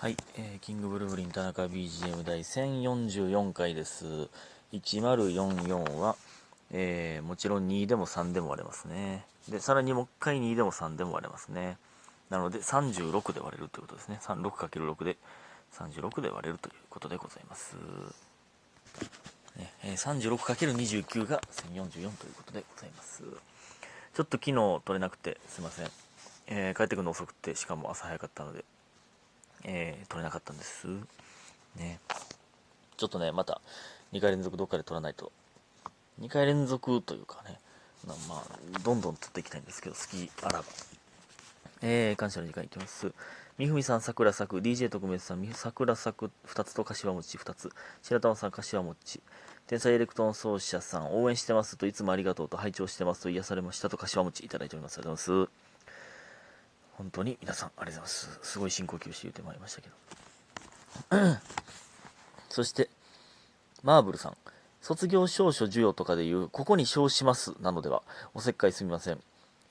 はい、えーキングブルーブリン田中 BGM 第1044回です。1044は、えーもちろん2でも3でも割れますね。で、さらにもう一回2でも3でも割れますね。なので36で割れるということですね。3 6×6 で36で割れるということでございます。ねえー 36×29 が1044ということでございます。ちょっと昨日取れなくてすいません。えー帰ってくるの遅くて、しかも朝早かったので、えー取れなかったんです。ね。ちょっとね、また2回連続どっかで取らないと。2回連続というかね、まあ、どんどん取っていきたいんですけど、好きあらば。えー、感謝の時間いきます。みふみさん、桜咲く、DJ 特命さん、み桜咲く2つと柏餅2つ、白玉さん、柏餅、天才エレクトーン奏者さん、応援してますといつもありがとうと拝聴してますと癒されましたと柏餅いただいております。ありがとうございます。本当に皆さんありがとうございます。すごい深呼吸して言ってまいりましたけど。そして、マーブルさん。卒業証書授与とかで言う、ここに称しますなのでは、おせっかいすみません。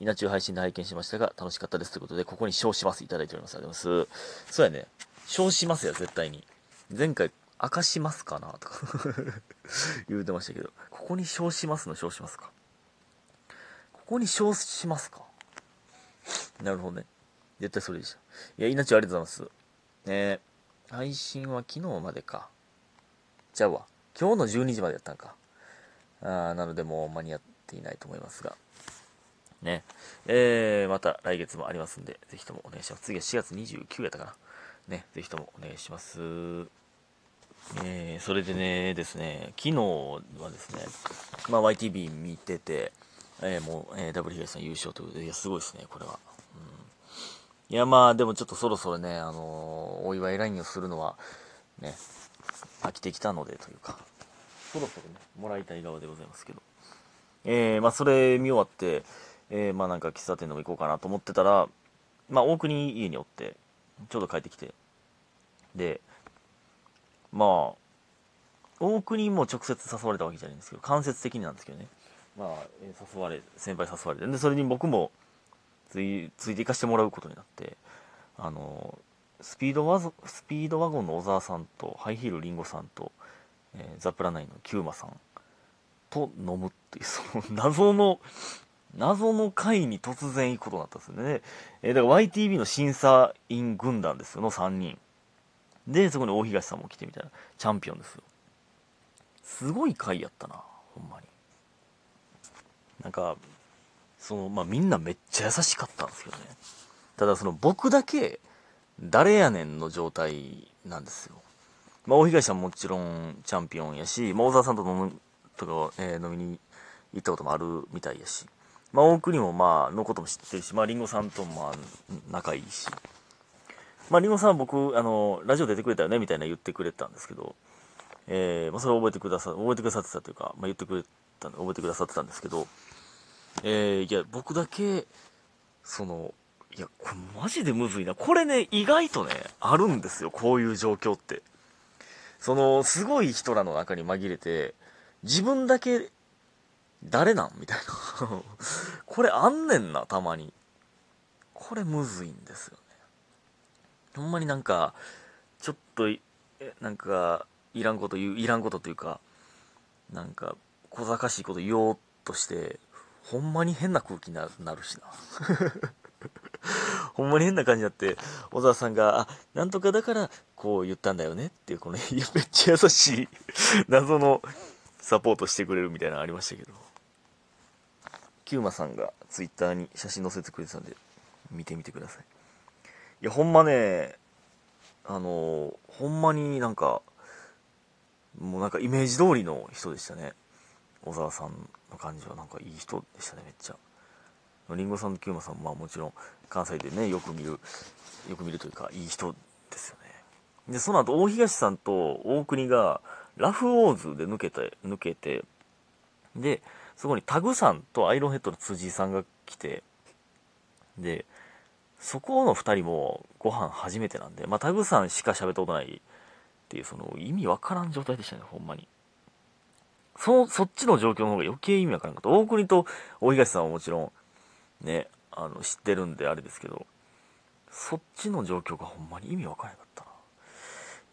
稲中配信で拝見しましたが、楽しかったですということで、ここに称しますいただいております。ありがとうございます。そうやね。称しますや、絶対に。前回、明かしますかなとか 言うてましたけど、ここに称しますの称しますか。ここに称しますか。なるほどね。絶対それでした。いや、稲中ありがとうございます。ね配信は昨日までか。じゃあわ。今日の12時までやったんか。あーなのでもう間に合っていないと思いますが。ね。えー、また来月もありますんで、ぜひともお願いします。次は4月29やったかな。ね、ぜひともお願いします。えー、それでね、ですね、昨日はですね、まあ、YTV 見てて、えーもう、えー、ダブル東さん優勝ということで、いや、すごいですね、これは。いや、まあ、でもちょっとそろそろね、あのーお祝いラインをするのは、ね、飽きてきたのでというか、そろそろね、もらいたい側でございますけど。えー、まあ、それ見終わって、えー、まあ、なんか喫茶店でも行こうかなと思ってたら、まあ、大国家におって、ちょうど帰ってきて、で、まあ、大国も直接誘われたわけじゃないんですけど、間接的になんですけどね。まあ、えー誘われ、先輩誘われて、で、それに僕も、ついついていかしてもらうことになってあのスピードワゾスピードワゴンの小沢さんとハイヒールりんごさんと、えーザ・プラナインのキューマさんと飲むっていう その謎の謎の会に突然行くことになったんですよね、えーだから YTV の審査員軍団ですよの3人でそこに大東さんも来てみたいなチャンピオンですよ。すごい会やったなほんまに。なんかそのまあみんなめっちゃ優しかったんですけどね。ただその僕だけ誰やねんの状態なんですよ。まあ大東さんもちろんチャンピオンやし、まあ、大沢さんと飲むとか、えー飲みに行ったこともあるみたいやし。まあ大国もまあのことも知ってるしまありんごさんともまあ仲いいし。まありんごさんは僕あのラジオ出てくれたよねみたいな言ってくれたんですけどえーまあ、それを覚えてくださ覚えてくださってたというか、まあ、言ってくれたんで覚えてくださってたんですけどえーいや、僕だけ、その、いや、これマジでむずいな。これね、意外とね、あるんですよ、こういう状況って。その、すごい人らの中に紛れて、自分だけ、誰なん？みたいな。これあんねんな、たまに。これむずいんですよね。ほんまになんか、ちょっと、えなんか、いらんこと言う、いらんことというか、なんか、小賢しいこと言おうとして、ほんまに変な空気になるしな。ほんまに変な感じになって、小沢さんが、あ、なんとかだから、こう言ったんだよねっていう、この、めっちゃ優しい、謎のサポートしてくれるみたいなのありましたけど。キューマさんがツイッターに写真載せてくれてたんで、見てみてください。いや、ほんまね、あの、ほんまになんか、もうなんかイメージ通りの人でしたね。小沢さんの感じはなんかいい人でしたね、めっちゃ。りんごさんとキューマさんもまあもちろん関西でね、よく見る、よく見るというか、いい人ですよね。で、その後、大東さんと大国が、ラフウォーズで抜けて、抜けて、で、そこにタグさんとアイロンヘッドの辻井さんが来て、で、そこの二人もご飯初めてなんで、まあタグさんしか喋ったことないっていう、その意味わからん状態でしたね、ほんまに。そ、そっちの状況の方が余計意味わからなかった。大国と大東さんはもちろん、ね、あの、知ってるんであれですけど、そっちの状況がほんまに意味わからなかったな。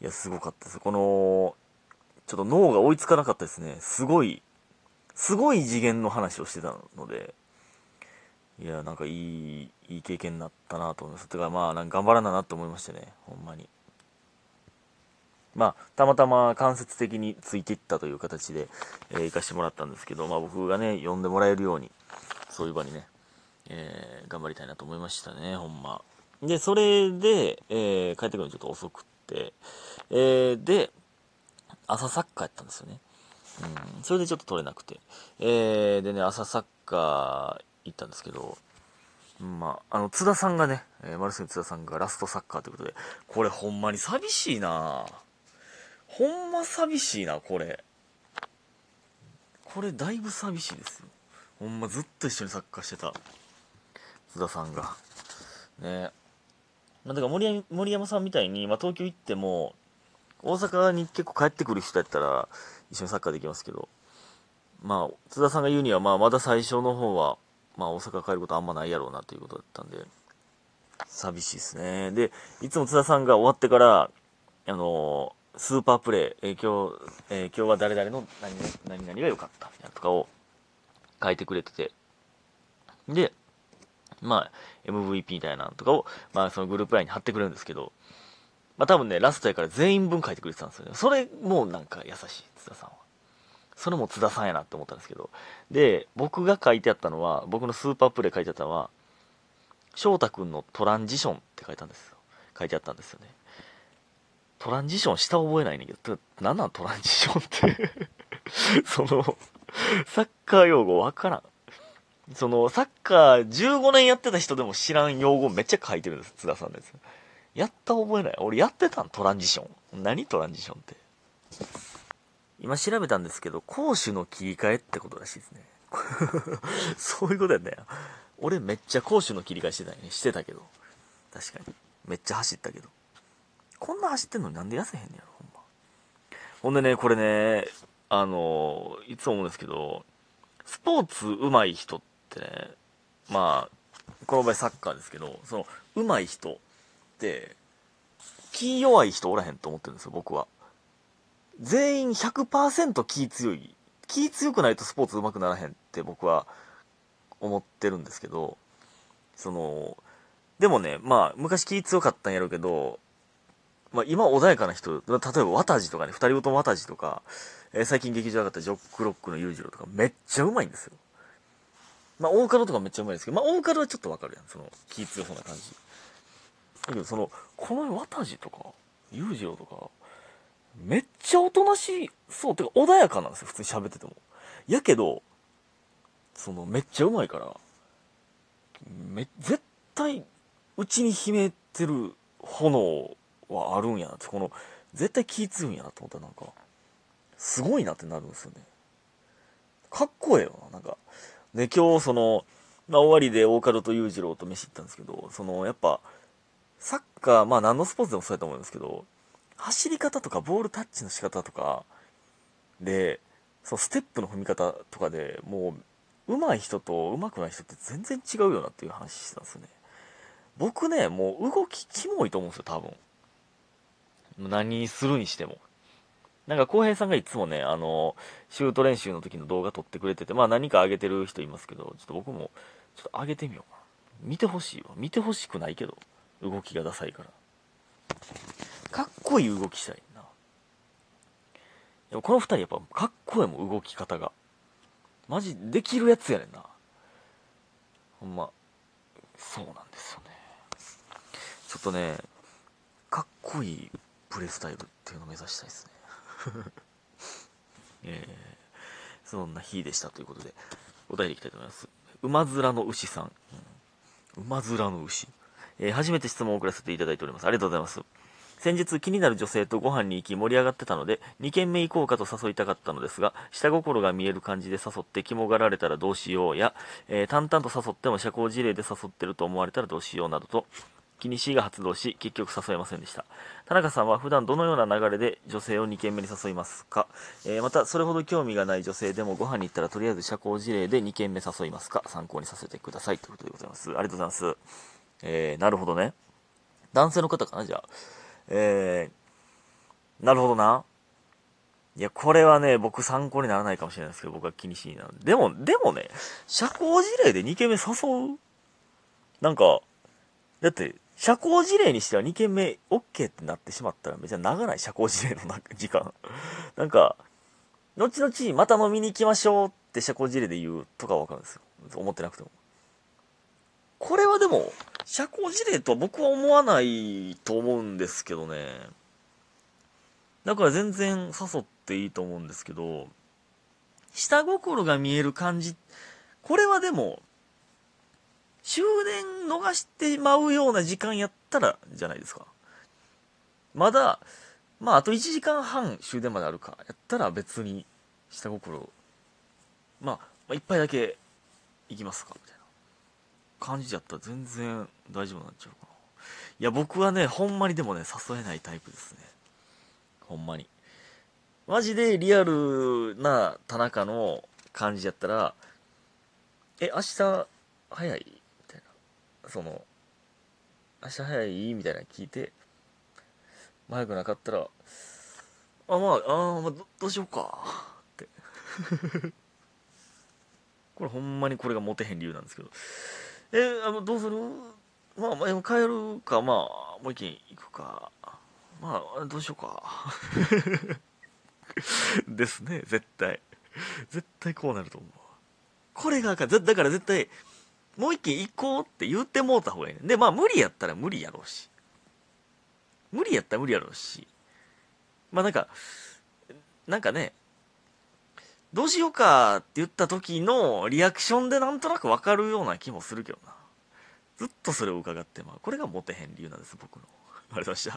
いや、すごかったです。この、ちょっと脳が追いつかなかったですね。すごい、すごい次元の話をしてたので、いや、なんかいい、いい経験になったなと思います。てか、まあ、なんか頑張らななと思いましたね。ほんまに。まあ、たまたま間接的についていったという形で、えー、行かしてもらったんですけど、まあ僕がね、呼んでもらえるように、そういう場にね、えー、頑張りたいなと思いましたね、ほんま。で、それで、えー、帰ってくるのちょっと遅くって、えー、で、朝サッカーやったんですよね。うん、それでちょっと取れなくて。えー、でね、朝サッカー行ったんですけど、まあ、あの、津田さんがね、えー、マルセン津田さんがラストサッカーということで、これほんまに寂しいなほんま寂しいな、これ。これだいぶ寂しいですよ。ほんまずっと一緒にサッカーしてた。津田さんが。ねまあ、だから森山森山さんみたいに、まあ、東京行っても、大阪に結構帰ってくる人やったら、一緒にサッカーできますけど、まあ、津田さんが言うには、まあ、まだ最初の方は、まあ、大阪帰ることあんまないやろうなということだったんで、寂しいですね。で、いつも津田さんが終わってから、あの、スーパープレイ、えー、今日、えー、今日は誰々の何何々が良かったみたいなとかを書いてくれてて、で、まあ、MVP みたいなとかを、まあ、そのグループラインに貼ってくれるんですけど、まあ、多分ね、ラストやから全員分書いてくれてたんですよね。それもなんか優しい、津田さんは。それも津田さんやなって思ったんですけど。で、僕が書いてあったのは、僕のスーパープレイ書いてあったのは、翔太くんのトランジションって書いたんですよ。書いてあったんですよね。トランジション下覚えないねんけど、なんなんトランジションって？その、サッカー用語わからん。その、サッカー15年やってた人でも知らん用語めっちゃ書いてるんです、津田さんのやつ。やった覚えない。俺やってたん？トランジション。何トランジションって？今調べたんですけど、攻守の切り替えってことらしいですね。そういうことやったよ。俺めっちゃ攻守の切り替えしてたよね。してたけど。確かに。めっちゃ走ったけど。こんな走ってんのになんで痩せへんねやろ、ほんま。ほんでね、これね、あの、いつも思うんですけど、スポーツ上手い人ってね、まあ、この場合サッカーですけど、その、上手い人って、気弱い人おらへんと思ってるんですよ、僕は。全員100%気強い。気強くないとスポーツ上手くならへんって僕は思ってるんですけど、その、でもね、まあ、昔気強かったんやろうけど、まあ、今穏やかな人、例えば渡地とかね、二人ごと渡地とか、えー、最近劇場上がったジョックロックの裕次郎とかめっちゃうまいんですよ。まあ、大門とかめっちゃうまいですけど、まあ、大門はちょっとわかるやん。その、気強そうな感じ。だけど、その、この渡地とか、裕次郎とか、めっちゃおとなし、そう、てか穏やかなんですよ、普通に喋ってても。やけど、その、めっちゃうまいから、め、絶対、うちに秘めてる炎はあるんやなって、この、絶対気強いんやなと思ったらなんか、すごいなってなるんですよね。かっこええよな、なんか。で、今日、その、まあ、終わりで大門と裕次郎と飯行ったんですけど、その、やっぱ、サッカー、まあ何のスポーツでもそうやと思うんですけど、走り方とかボールタッチの仕方とかで、そのステップの踏み方とかでもう、上手い人と上手くない人って全然違うよなっていう話してたんですよね。僕ね、もう動きキモいと思うんですよ、多分。何するにしても。なんか、浩平さんがいつもね、あの、シュート練習の時の動画撮ってくれてて、まあ何か上げてる人いますけど、ちょっと僕も、ちょっと上げてみようかな。見てほしいわ。見てほしくないけど、動きがダサいから。かっこいい動きしたいな。でもこの二人やっぱかっこいいもん、動き方が。マジできるやつやねんな。ほんま、そうなんですよね。ちょっとね、かっこいいプレスタイルっていうのを目指したいですね。えー、そんな日でしたということで、お便りいきたいと思います。馬面の牛さん。うん、馬面の牛。えー、初めて質問を送らせていただいております。ありがとうございます。先日気になる女性とご飯に行き盛り上がってたので、2軒目行こうかと誘いたかったのですが、下心が見える感じで誘って肝がられたらどうしようや、えー、淡々と誘っても社交辞令で誘ってると思われたらどうしようなどと、気にしが発動し、結局誘えませんでした。田中さんは普段どのような流れで女性を2軒目に誘いますか、えー、また、それほど興味がない女性でもご飯に行ったらとりあえず社交辞令で2軒目誘いますか？参考にさせてください。ということでございます。ありがとうございます。えー、なるほどね。男性の方かなじゃあ。えーなるほどな。いや、これはね、僕参考にならないかもしれないですけど、僕は気にしいな。でも、でもね、社交辞令で2件目誘う？なんか、だって、社交辞令にしては2件目 OK ってなってしまったらめちゃ長ない社交辞令の時間。なんか、後々また飲みに行きましょうって社交辞令で言うとかわかるんですよ。思ってなくても。これはでも、社交辞令とは僕は思わないと思うんですけどね。だから全然誘っていいと思うんですけど、下心が見える感じ、これはでも、終電逃してまうような時間やったらじゃないですか。まだ、まああと1時間半終電まであるか、やったら別に下心、まあ、まあ、一杯だけ行きますか、みたいな感じやったら全然大丈夫になんちゃうかな。いや、僕はね、ほんまにでもね、誘えないタイプですね。ほんまに。マジでリアルな田中の感じやったら、え、明日早い？その、明日早い？みたいな聞いて、早くなかったら、あ、まあ、あまあど、どうしようか、って。これほんまにこれがモテへん理由なんですけど。え、あの、どうする？まあ、まあ、帰るか、まあ、もう一軒行くか。まあ、どうしようか。ですね、絶対。絶対こうなると思う。これがかだから絶対、もう一軒行こうって言ってもうた方がいいね。で、まあ無理やったら無理やろうし。無理やったら無理やろうし。まあなんか、なんかね、どうしようかって言った時のリアクションでなんとなくわかるような気もするけどな。ずっとそれを伺ってまあ、これがモテへん理由なんです、僕の。ありがとうございました。